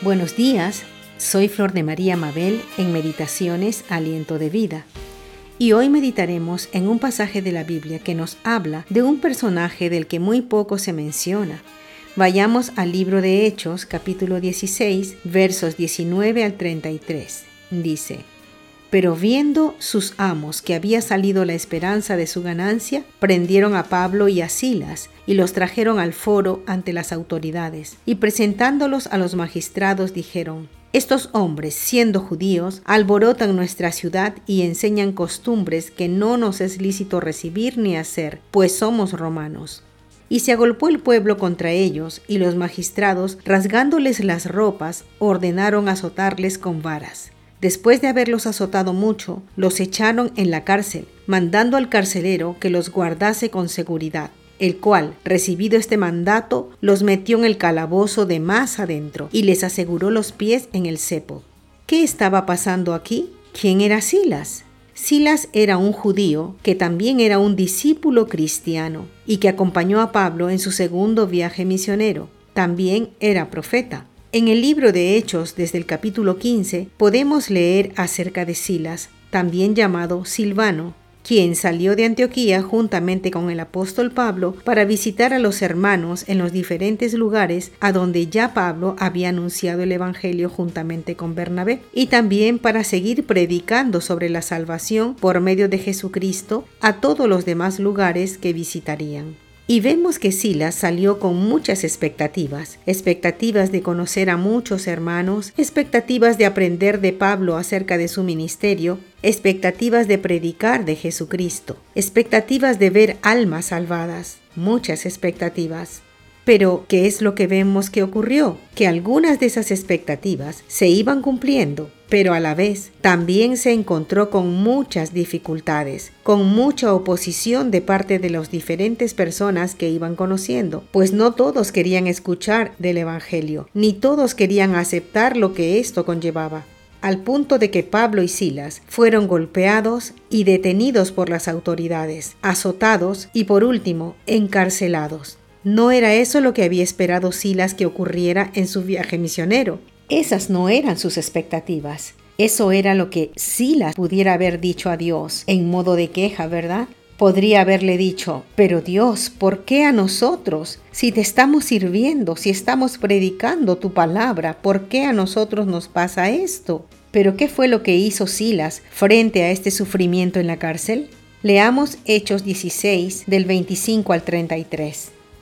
Buenos días, soy Flor de María Mabel en Meditaciones Aliento de Vida. Y hoy meditaremos en un pasaje de la Biblia que nos habla de un personaje del que muy poco se menciona. Vayamos al libro de Hechos, capítulo 16, versos 19 al 33. Dice, pero viendo sus amos que había salido la esperanza de su ganancia, prendieron a Pablo y a Silas y los trajeron al foro ante las autoridades, y presentándolos a los magistrados dijeron, estos hombres, siendo judíos, alborotan nuestra ciudad y enseñan costumbres que no nos es lícito recibir ni hacer, pues somos romanos. Y se agolpó el pueblo contra ellos, y los magistrados, rasgándoles las ropas, ordenaron azotarles con varas. Después de haberlos azotado mucho, los echaron en la cárcel, mandando al carcelero que los guardase con seguridad, el cual, recibido este mandato, los metió en el calabozo de más adentro y les aseguró los pies en el cepo. ¿Qué estaba pasando aquí? ¿Quién era Silas? Silas era un judío que también era un discípulo cristiano y que acompañó a Pablo en su segundo viaje misionero. También era profeta. En el libro de Hechos, desde el capítulo 15, podemos leer acerca de Silas, también llamado Silvano, quien salió de Antioquía juntamente con el apóstol Pablo para visitar a los hermanos en los diferentes lugares a donde ya Pablo había anunciado el Evangelio juntamente con Bernabé, y también para seguir predicando sobre la salvación por medio de Jesucristo a todos los demás lugares que visitarían. Y vemos que Silas salió con muchas expectativas, expectativas de conocer a muchos hermanos, expectativas de aprender de Pablo acerca de su ministerio, expectativas de predicar de Jesucristo, expectativas de ver almas salvadas, muchas expectativas. Pero, ¿qué es lo que vemos que ocurrió? Que algunas de esas expectativas se iban cumpliendo, pero a la vez también se encontró con muchas dificultades, con mucha oposición de parte de las diferentes personas que iban conociendo, pues no todos querían escuchar del Evangelio, ni todos querían aceptar lo que esto conllevaba al punto de que Pablo y Silas fueron golpeados y detenidos por las autoridades, azotados y por último encarcelados. No era eso lo que había esperado Silas que ocurriera en su viaje misionero. Esas no eran sus expectativas. Eso era lo que Silas pudiera haber dicho a Dios en modo de queja, ¿verdad? Podría haberle dicho, pero Dios, ¿por qué a nosotros? Si te estamos sirviendo, si estamos predicando tu palabra, ¿por qué a nosotros nos pasa esto? Pero ¿qué fue lo que hizo Silas frente a este sufrimiento en la cárcel? Leamos Hechos 16 del 25 al 33.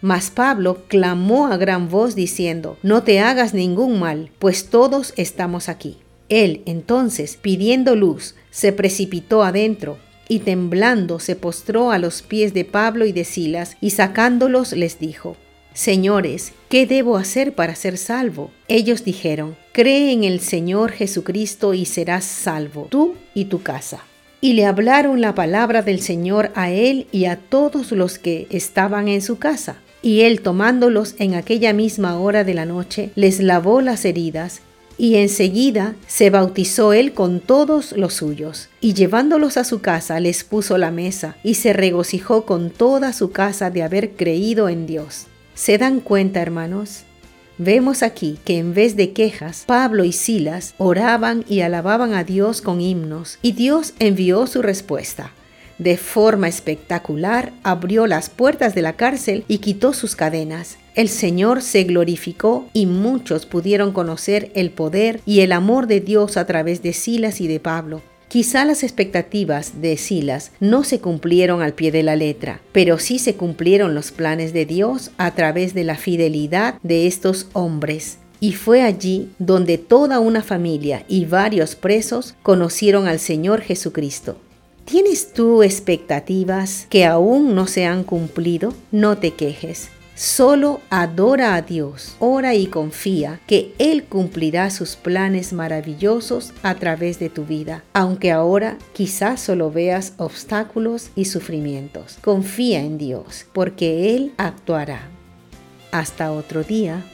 Mas Pablo clamó a gran voz diciendo, No te hagas ningún mal, pues todos estamos aquí. Él entonces, pidiendo luz, se precipitó adentro y temblando se postró a los pies de Pablo y de Silas y sacándolos les dijo, Señores, ¿qué debo hacer para ser salvo? Ellos dijeron, Cree en el Señor Jesucristo y serás salvo, tú y tu casa. Y le hablaron la palabra del Señor a él y a todos los que estaban en su casa. Y él tomándolos en aquella misma hora de la noche, les lavó las heridas, y enseguida se bautizó él con todos los suyos, y llevándolos a su casa les puso la mesa, y se regocijó con toda su casa de haber creído en Dios. ¿Se dan cuenta, hermanos? Vemos aquí que en vez de quejas, Pablo y Silas oraban y alababan a Dios con himnos, y Dios envió su respuesta de forma espectacular abrió las puertas de la cárcel y quitó sus cadenas. El Señor se glorificó y muchos pudieron conocer el poder y el amor de Dios a través de Silas y de Pablo. Quizá las expectativas de Silas no se cumplieron al pie de la letra, pero sí se cumplieron los planes de Dios a través de la fidelidad de estos hombres. Y fue allí donde toda una familia y varios presos conocieron al Señor Jesucristo. ¿Tienes tú expectativas que aún no se han cumplido? No te quejes. Solo adora a Dios, ora y confía que Él cumplirá sus planes maravillosos a través de tu vida, aunque ahora quizás solo veas obstáculos y sufrimientos. Confía en Dios, porque Él actuará. Hasta otro día.